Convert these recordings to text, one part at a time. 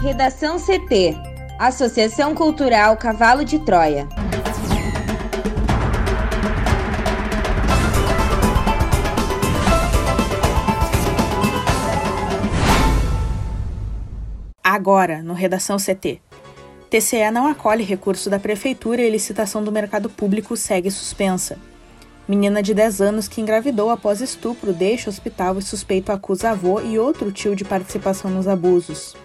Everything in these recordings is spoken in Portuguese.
Redação CT Associação Cultural Cavalo de Troia. Agora, no Redação CT. TCE não acolhe recurso da Prefeitura e licitação do mercado público segue suspensa. Menina de 10 anos que engravidou após estupro deixa hospital e suspeito acusa avô e outro tio de participação nos abusos.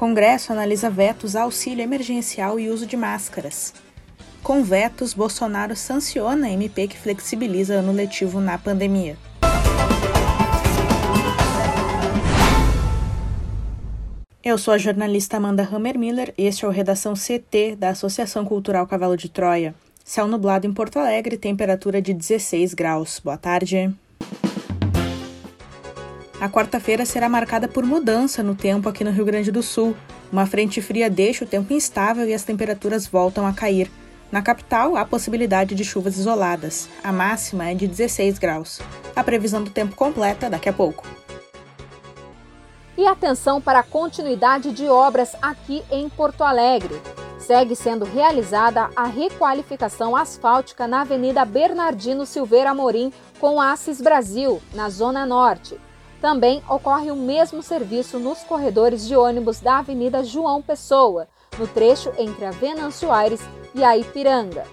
Congresso analisa vetos a auxílio emergencial e uso de máscaras. Com vetos, Bolsonaro sanciona a MP que flexibiliza ano letivo na pandemia. Eu sou a jornalista Amanda Hammermiller e este é o Redação CT da Associação Cultural Cavalo de Troia. Céu nublado em Porto Alegre, temperatura de 16 graus. Boa tarde. A quarta-feira será marcada por mudança no tempo aqui no Rio Grande do Sul. Uma frente fria deixa o tempo instável e as temperaturas voltam a cair. Na capital, há possibilidade de chuvas isoladas. A máxima é de 16 graus. A previsão do tempo completa daqui a pouco. E atenção para a continuidade de obras aqui em Porto Alegre. Segue sendo realizada a requalificação asfáltica na Avenida Bernardino Silveira Amorim com Assis Brasil, na Zona Norte. Também ocorre o mesmo serviço nos corredores de ônibus da Avenida João Pessoa, no trecho entre a Venâncio Aires e a Ipiranga.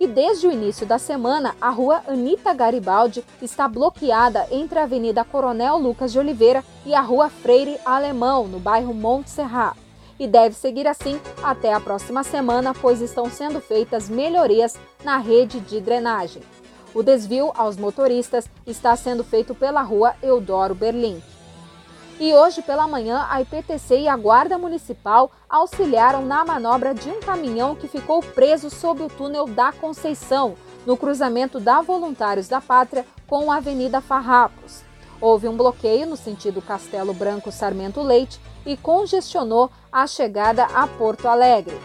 E desde o início da semana, a rua Anita Garibaldi está bloqueada entre a Avenida Coronel Lucas de Oliveira e a rua Freire Alemão, no bairro Monte Serra. E deve seguir assim até a próxima semana, pois estão sendo feitas melhorias na rede de drenagem. O desvio aos motoristas está sendo feito pela rua Eudoro Berlim. E hoje pela manhã, a IPTC e a Guarda Municipal auxiliaram na manobra de um caminhão que ficou preso sob o túnel da Conceição, no cruzamento da Voluntários da Pátria com a Avenida Farrapos. Houve um bloqueio no sentido Castelo Branco Sarmento Leite e congestionou a chegada a Porto Alegre.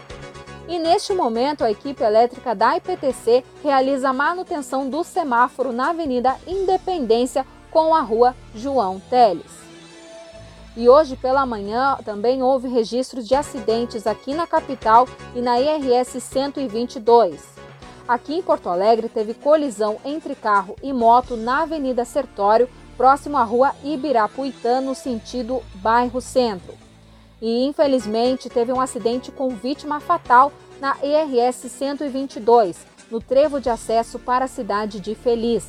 E neste momento, a equipe elétrica da IPTC realiza a manutenção do semáforo na Avenida Independência com a rua João Teles. E hoje pela manhã também houve registros de acidentes aqui na capital e na IRS 122. Aqui em Porto Alegre teve colisão entre carro e moto na Avenida Sertório, próximo à rua Ibirapuitã, no sentido bairro Centro e infelizmente teve um acidente com vítima fatal na ERS 122, no trevo de acesso para a cidade de Feliz.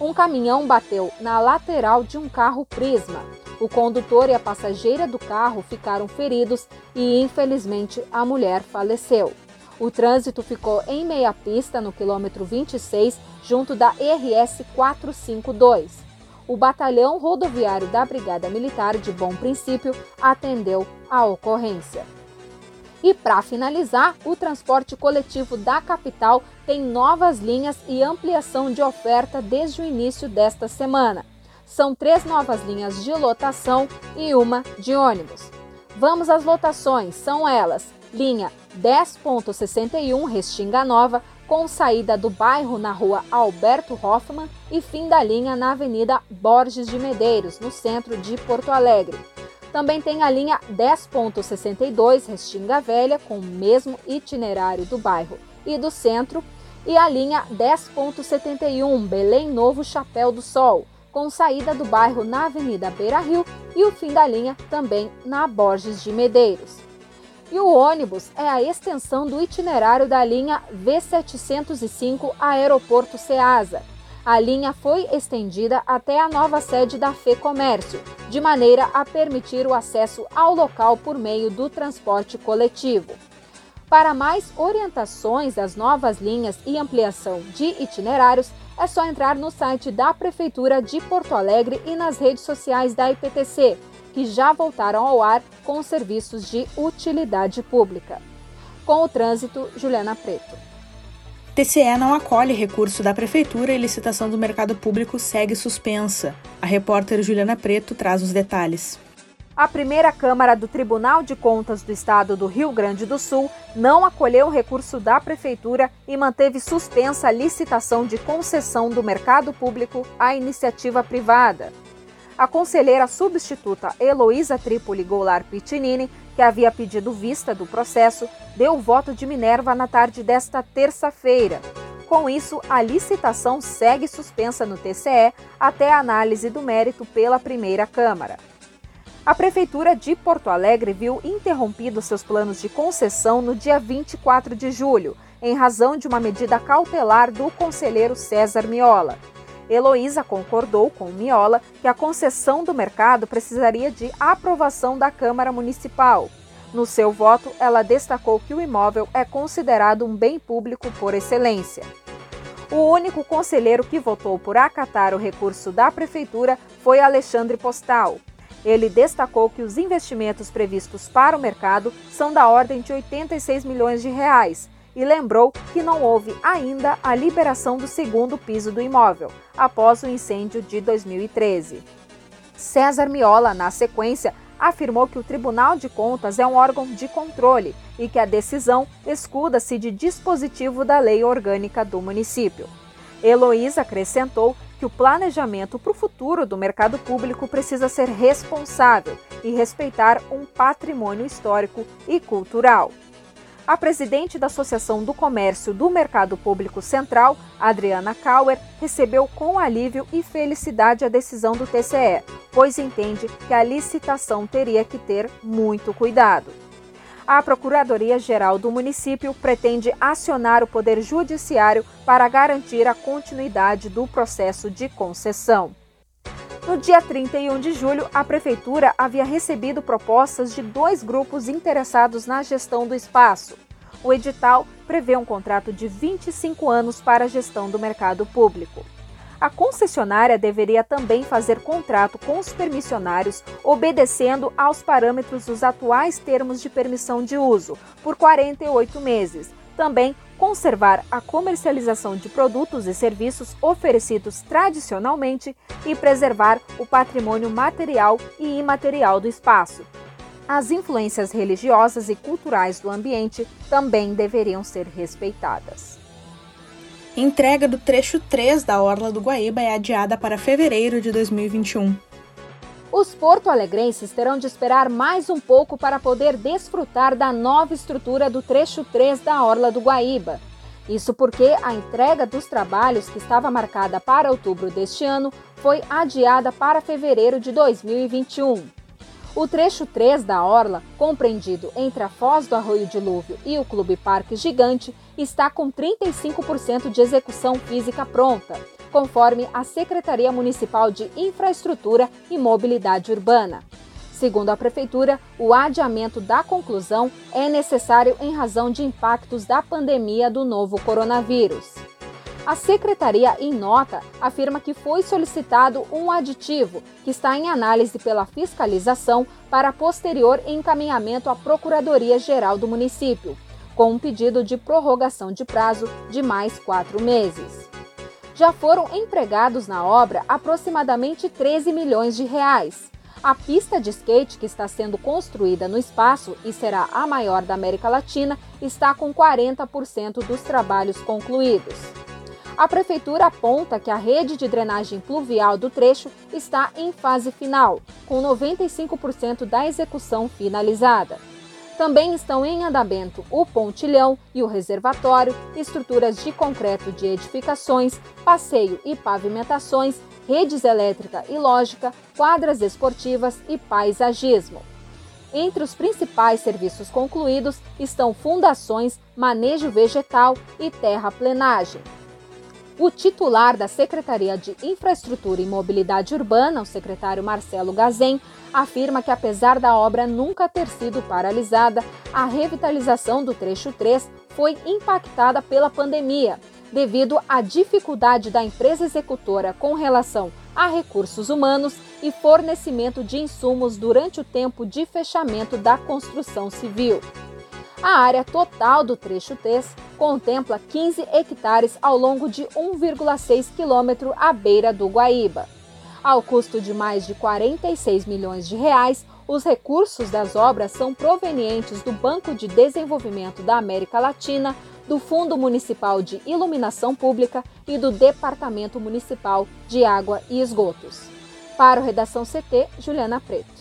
Um caminhão bateu na lateral de um carro Prisma. O condutor e a passageira do carro ficaram feridos e, infelizmente, a mulher faleceu. O trânsito ficou em meia pista no quilômetro 26, junto da ERS 452 o Batalhão Rodoviário da Brigada Militar de Bom Princípio atendeu a ocorrência. E para finalizar, o transporte coletivo da capital tem novas linhas e ampliação de oferta desde o início desta semana. São três novas linhas de lotação e uma de ônibus. Vamos às lotações, são elas: linha 10.61 Restinga Nova, com saída do bairro na rua Alberto Hoffman e fim da linha na Avenida Borges de Medeiros, no centro de Porto Alegre. Também tem a linha 10.62 Restinga Velha, com o mesmo itinerário do bairro e do centro, e a linha 10.71 Belém Novo Chapéu do Sol, com saída do bairro na Avenida Beira Rio e o fim da linha também na Borges de Medeiros. E o ônibus é a extensão do itinerário da linha V705 Aeroporto Ceasa. A linha foi estendida até a nova sede da Fê Comércio, de maneira a permitir o acesso ao local por meio do transporte coletivo. Para mais orientações das novas linhas e ampliação de itinerários, é só entrar no site da Prefeitura de Porto Alegre e nas redes sociais da IPTC, que já voltaram ao ar com os serviços de utilidade pública. Com o trânsito, Juliana Preto. TCE não acolhe recurso da Prefeitura e licitação do mercado público segue suspensa. A repórter Juliana Preto traz os detalhes. A primeira Câmara do Tribunal de Contas do Estado do Rio Grande do Sul não acolheu o recurso da Prefeitura e manteve suspensa a licitação de concessão do mercado público à iniciativa privada. A conselheira substituta Heloísa Trípoli Goulart Pitinini, que havia pedido vista do processo, deu o voto de Minerva na tarde desta terça-feira. Com isso, a licitação segue suspensa no TCE até a análise do mérito pela primeira Câmara. A Prefeitura de Porto Alegre viu interrompidos seus planos de concessão no dia 24 de julho, em razão de uma medida cautelar do conselheiro César Miola. Heloísa concordou com Miola que a concessão do mercado precisaria de aprovação da Câmara Municipal. No seu voto, ela destacou que o imóvel é considerado um bem público por excelência. O único conselheiro que votou por acatar o recurso da Prefeitura foi Alexandre Postal. Ele destacou que os investimentos previstos para o mercado são da ordem de 86 milhões de reais e lembrou que não houve ainda a liberação do segundo piso do imóvel, após o incêndio de 2013. César Miola, na sequência, afirmou que o Tribunal de Contas é um órgão de controle e que a decisão escuda-se de dispositivo da lei orgânica do município. Heloísa acrescentou que o planejamento para o futuro do mercado público precisa ser responsável e respeitar um patrimônio histórico e cultural. A presidente da Associação do Comércio do Mercado Público Central, Adriana Kauer, recebeu com alívio e felicidade a decisão do TCE, pois entende que a licitação teria que ter muito cuidado. A Procuradoria-Geral do município pretende acionar o Poder Judiciário para garantir a continuidade do processo de concessão. No dia 31 de julho, a Prefeitura havia recebido propostas de dois grupos interessados na gestão do espaço. O edital prevê um contrato de 25 anos para a gestão do mercado público. A concessionária deveria também fazer contrato com os permissionários, obedecendo aos parâmetros dos atuais termos de permissão de uso, por 48 meses. Também conservar a comercialização de produtos e serviços oferecidos tradicionalmente e preservar o patrimônio material e imaterial do espaço. As influências religiosas e culturais do ambiente também deveriam ser respeitadas. Entrega do trecho 3 da Orla do Guaíba é adiada para fevereiro de 2021. Os porto-alegrenses terão de esperar mais um pouco para poder desfrutar da nova estrutura do trecho 3 da Orla do Guaíba. Isso porque a entrega dos trabalhos, que estava marcada para outubro deste ano, foi adiada para fevereiro de 2021. O trecho 3 da Orla, compreendido entre a Foz do Arroio Dilúvio e o Clube Parque Gigante, está com 35% de execução física pronta conforme a Secretaria Municipal de Infraestrutura e Mobilidade Urbana. Segundo a Prefeitura, o adiamento da conclusão é necessário em razão de impactos da pandemia do novo coronavírus. A secretaria, em nota, afirma que foi solicitado um aditivo que está em análise pela fiscalização para posterior encaminhamento à Procuradoria-Geral do município, com um pedido de prorrogação de prazo de mais quatro meses já foram empregados na obra aproximadamente 13 milhões de reais. A pista de skate que está sendo construída no espaço e será a maior da América Latina está com 40% dos trabalhos concluídos. A prefeitura aponta que a rede de drenagem pluvial do trecho está em fase final, com 95% da execução finalizada. Também estão em andamento o pontilhão e o reservatório, estruturas de concreto de edificações, passeio e pavimentações, redes elétrica e lógica, quadras esportivas e paisagismo. Entre os principais serviços concluídos estão fundações, manejo vegetal e terraplenagem. O titular da Secretaria de Infraestrutura e Mobilidade Urbana, o secretário Marcelo Gazem, afirma que apesar da obra nunca ter sido paralisada, a revitalização do trecho 3 foi impactada pela pandemia, devido à dificuldade da empresa executora com relação a recursos humanos e fornecimento de insumos durante o tempo de fechamento da construção civil. A área total do trecho 3 contempla 15 hectares ao longo de 1,6 quilômetro à beira do Guaíba. Ao custo de mais de 46 milhões de reais, os recursos das obras são provenientes do Banco de Desenvolvimento da América Latina, do Fundo Municipal de Iluminação Pública e do Departamento Municipal de Água e Esgotos. Para o Redação CT, Juliana Preto.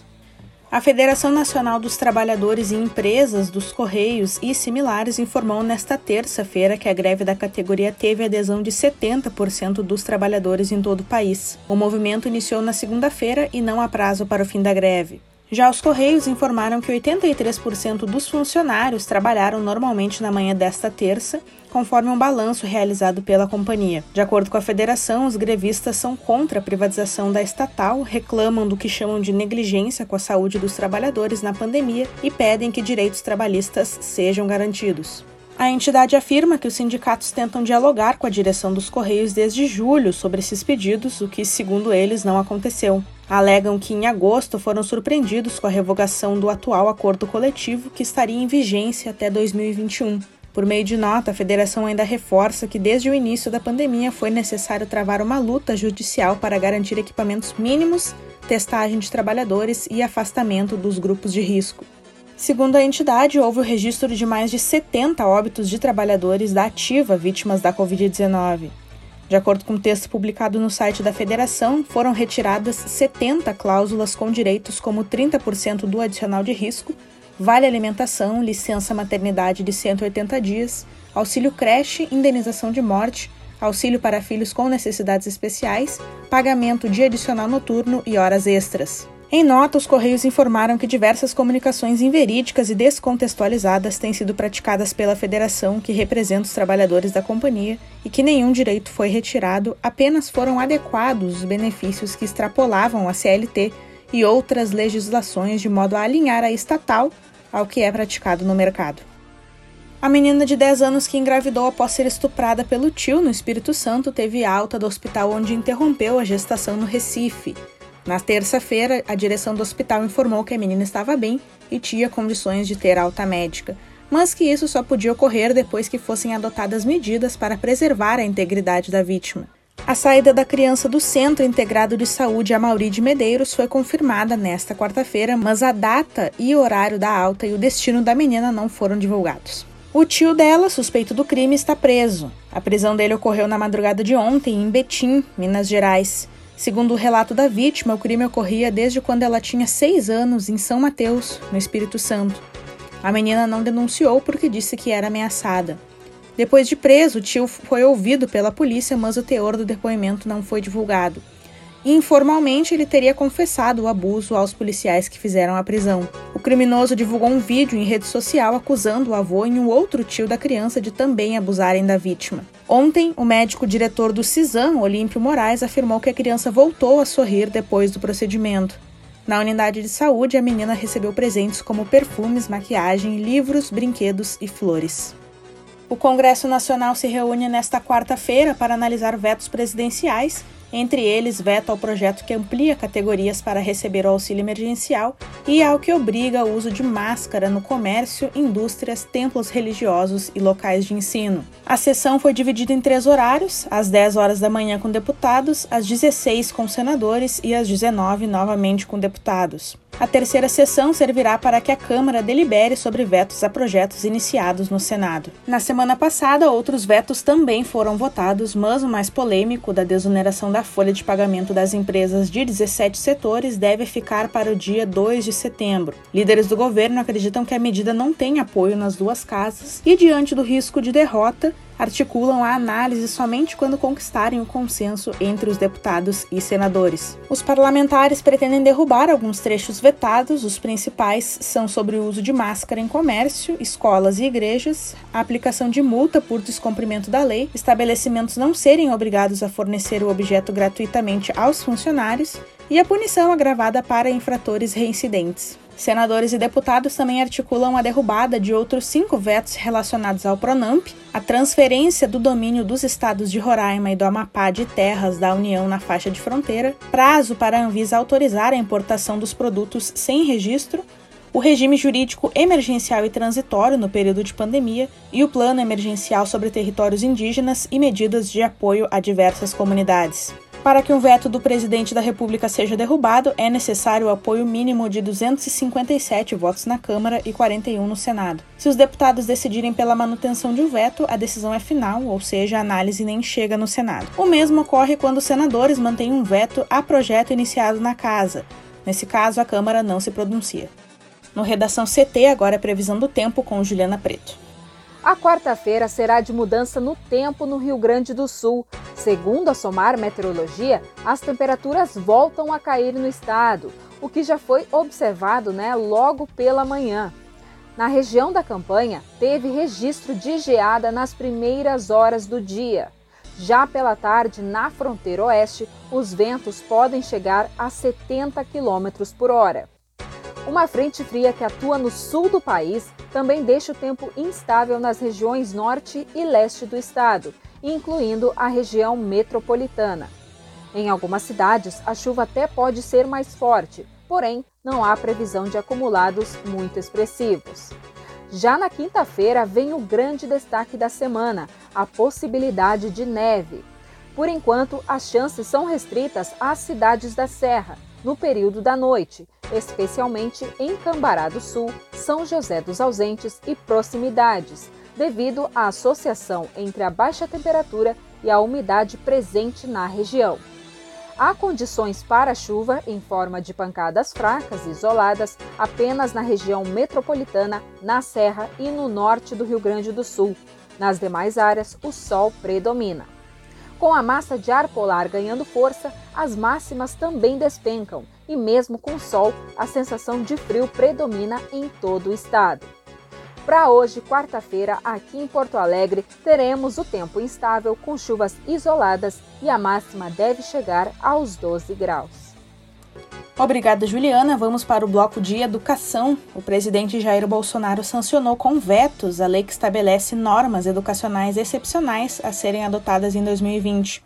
A Federação Nacional dos Trabalhadores e Empresas dos Correios e similares informou nesta terça-feira que a greve da categoria teve adesão de 70% dos trabalhadores em todo o país. O movimento iniciou na segunda-feira e não há prazo para o fim da greve. Já os Correios informaram que 83% dos funcionários trabalharam normalmente na manhã desta terça, conforme um balanço realizado pela companhia. De acordo com a federação, os grevistas são contra a privatização da estatal, reclamam do que chamam de negligência com a saúde dos trabalhadores na pandemia e pedem que direitos trabalhistas sejam garantidos. A entidade afirma que os sindicatos tentam dialogar com a direção dos Correios desde julho sobre esses pedidos, o que, segundo eles, não aconteceu. Alegam que em agosto foram surpreendidos com a revogação do atual acordo coletivo, que estaria em vigência até 2021. Por meio de nota, a federação ainda reforça que desde o início da pandemia foi necessário travar uma luta judicial para garantir equipamentos mínimos, testagem de trabalhadores e afastamento dos grupos de risco. Segundo a entidade, houve o registro de mais de 70 óbitos de trabalhadores da ativa vítimas da Covid-19. De acordo com um texto publicado no site da federação, foram retiradas 70 cláusulas com direitos como 30% do adicional de risco, vale alimentação, licença maternidade de 180 dias, auxílio creche, indenização de morte, auxílio para filhos com necessidades especiais, pagamento de adicional noturno e horas extras. Em nota, os Correios informaram que diversas comunicações inverídicas e descontextualizadas têm sido praticadas pela federação que representa os trabalhadores da companhia e que nenhum direito foi retirado, apenas foram adequados os benefícios que extrapolavam a CLT e outras legislações de modo a alinhar a estatal ao que é praticado no mercado. A menina de 10 anos que engravidou após ser estuprada pelo tio no Espírito Santo teve alta do hospital onde interrompeu a gestação no Recife. Na terça-feira, a direção do hospital informou que a menina estava bem e tinha condições de ter alta médica, mas que isso só podia ocorrer depois que fossem adotadas medidas para preservar a integridade da vítima. A saída da criança do Centro Integrado de Saúde Amauri de Medeiros foi confirmada nesta quarta-feira, mas a data e horário da alta e o destino da menina não foram divulgados. O tio dela, suspeito do crime, está preso. A prisão dele ocorreu na madrugada de ontem em Betim, Minas Gerais. Segundo o relato da vítima, o crime ocorria desde quando ela tinha seis anos em São Mateus, no Espírito Santo. A menina não denunciou porque disse que era ameaçada. Depois de preso, o tio foi ouvido pela polícia, mas o teor do depoimento não foi divulgado. Informalmente, ele teria confessado o abuso aos policiais que fizeram a prisão. O criminoso divulgou um vídeo em rede social acusando o avô e um outro tio da criança de também abusarem da vítima. Ontem, o médico diretor do CISAM, Olímpio Moraes, afirmou que a criança voltou a sorrir depois do procedimento. Na unidade de saúde, a menina recebeu presentes como perfumes, maquiagem, livros, brinquedos e flores. O Congresso Nacional se reúne nesta quarta-feira para analisar vetos presidenciais entre eles, veto ao projeto que amplia categorias para receber o auxílio emergencial e ao que obriga o uso de máscara no comércio, indústrias, templos religiosos e locais de ensino. A sessão foi dividida em três horários: às 10 horas da manhã com deputados, às 16 com senadores e às 19 novamente com deputados. A terceira sessão servirá para que a Câmara delibere sobre vetos a projetos iniciados no Senado. Na semana passada, outros vetos também foram votados, mas o mais polêmico, da desoneração da folha de pagamento das empresas de 17 setores, deve ficar para o dia 2 de setembro. Líderes do governo acreditam que a medida não tem apoio nas duas casas e, diante do risco de derrota, articulam a análise somente quando conquistarem o consenso entre os deputados e senadores. Os parlamentares pretendem derrubar alguns trechos vetados, os principais são sobre o uso de máscara em comércio, escolas e igrejas, a aplicação de multa por descumprimento da lei, estabelecimentos não serem obrigados a fornecer o objeto gratuitamente aos funcionários e a punição agravada para infratores reincidentes. Senadores e deputados também articulam a derrubada de outros cinco vetos relacionados ao Pronamp, a transferência do domínio dos estados de Roraima e do Amapá de terras da União na faixa de fronteira, prazo para a Anvisa autorizar a importação dos produtos sem registro, o regime jurídico emergencial e transitório no período de pandemia e o plano emergencial sobre territórios indígenas e medidas de apoio a diversas comunidades. Para que um veto do presidente da República seja derrubado, é necessário o apoio mínimo de 257 votos na Câmara e 41 no Senado. Se os deputados decidirem pela manutenção de um veto, a decisão é final, ou seja, a análise nem chega no Senado. O mesmo ocorre quando os senadores mantêm um veto a projeto iniciado na Casa. Nesse caso, a Câmara não se pronuncia. No Redação CT, agora é previsão do tempo com Juliana Preto. A quarta-feira será de mudança no tempo no Rio Grande do Sul. Segundo a Somar Meteorologia, as temperaturas voltam a cair no estado, o que já foi observado né, logo pela manhã. Na região da campanha, teve registro de geada nas primeiras horas do dia. Já pela tarde, na fronteira oeste, os ventos podem chegar a 70 km por hora. Uma frente fria que atua no sul do país também deixa o tempo instável nas regiões norte e leste do estado, incluindo a região metropolitana. Em algumas cidades, a chuva até pode ser mais forte, porém, não há previsão de acumulados muito expressivos. Já na quinta-feira vem o grande destaque da semana, a possibilidade de neve. Por enquanto, as chances são restritas às cidades da Serra, no período da noite, especialmente em Cambará do Sul, São José dos Ausentes e proximidades, devido à associação entre a baixa temperatura e a umidade presente na região. Há condições para chuva em forma de pancadas fracas e isoladas apenas na região metropolitana, na Serra e no norte do Rio Grande do Sul. Nas demais áreas, o sol predomina. Com a massa de ar polar ganhando força, as máximas também despencam e, mesmo com sol, a sensação de frio predomina em todo o estado. Para hoje, quarta-feira, aqui em Porto Alegre, teremos o tempo instável com chuvas isoladas e a máxima deve chegar aos 12 graus. Obrigada, Juliana. Vamos para o bloco de educação. O presidente Jair Bolsonaro sancionou com vetos a lei que estabelece normas educacionais excepcionais a serem adotadas em 2020.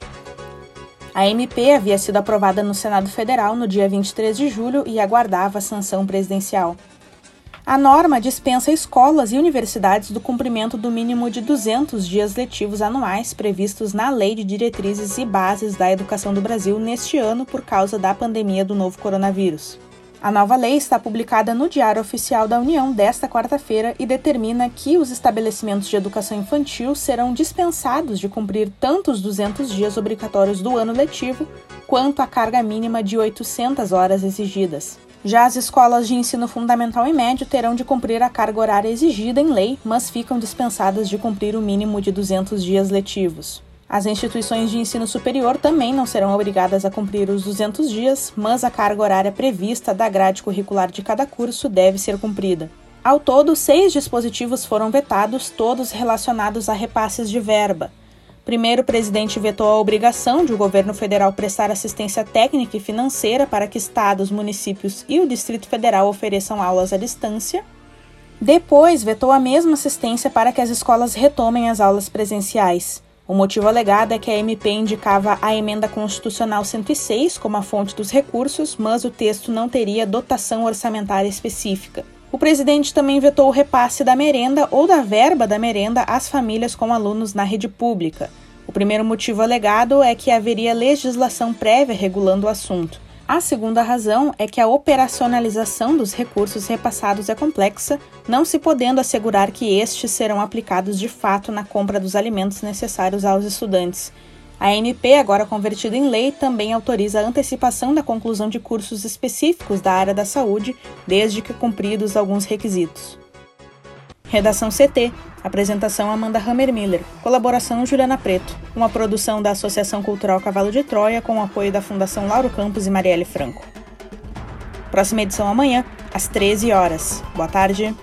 A MP havia sido aprovada no Senado Federal no dia 23 de julho e aguardava a sanção presidencial. A norma dispensa escolas e universidades do cumprimento do mínimo de 200 dias letivos anuais previstos na Lei de Diretrizes e Bases da Educação do Brasil neste ano por causa da pandemia do novo coronavírus. A nova lei está publicada no Diário Oficial da União desta quarta-feira e determina que os estabelecimentos de educação infantil serão dispensados de cumprir tanto os 200 dias obrigatórios do ano letivo quanto a carga mínima de 800 horas exigidas. Já as escolas de ensino fundamental e médio terão de cumprir a carga horária exigida em lei, mas ficam dispensadas de cumprir o mínimo de 200 dias letivos. As instituições de ensino superior também não serão obrigadas a cumprir os 200 dias, mas a carga horária prevista da grade curricular de cada curso deve ser cumprida. Ao todo, seis dispositivos foram vetados, todos relacionados a repasses de verba. Primeiro, o presidente vetou a obrigação de o governo federal prestar assistência técnica e financeira para que estados, municípios e o Distrito Federal ofereçam aulas à distância. Depois, vetou a mesma assistência para que as escolas retomem as aulas presenciais. O motivo alegado é que a MP indicava a emenda constitucional 106 como a fonte dos recursos, mas o texto não teria dotação orçamentária específica. O presidente também vetou o repasse da merenda ou da verba da merenda às famílias com alunos na rede pública. O primeiro motivo alegado é que haveria legislação prévia regulando o assunto. A segunda razão é que a operacionalização dos recursos repassados é complexa, não se podendo assegurar que estes serão aplicados de fato na compra dos alimentos necessários aos estudantes. A MP, agora convertida em lei, também autoriza a antecipação da conclusão de cursos específicos da área da saúde, desde que cumpridos alguns requisitos. Redação CT. Apresentação Amanda Hammermiller. Colaboração Juliana Preto. Uma produção da Associação Cultural Cavalo de Troia com o apoio da Fundação Lauro Campos e Marielle Franco. Próxima edição amanhã, às 13 horas. Boa tarde.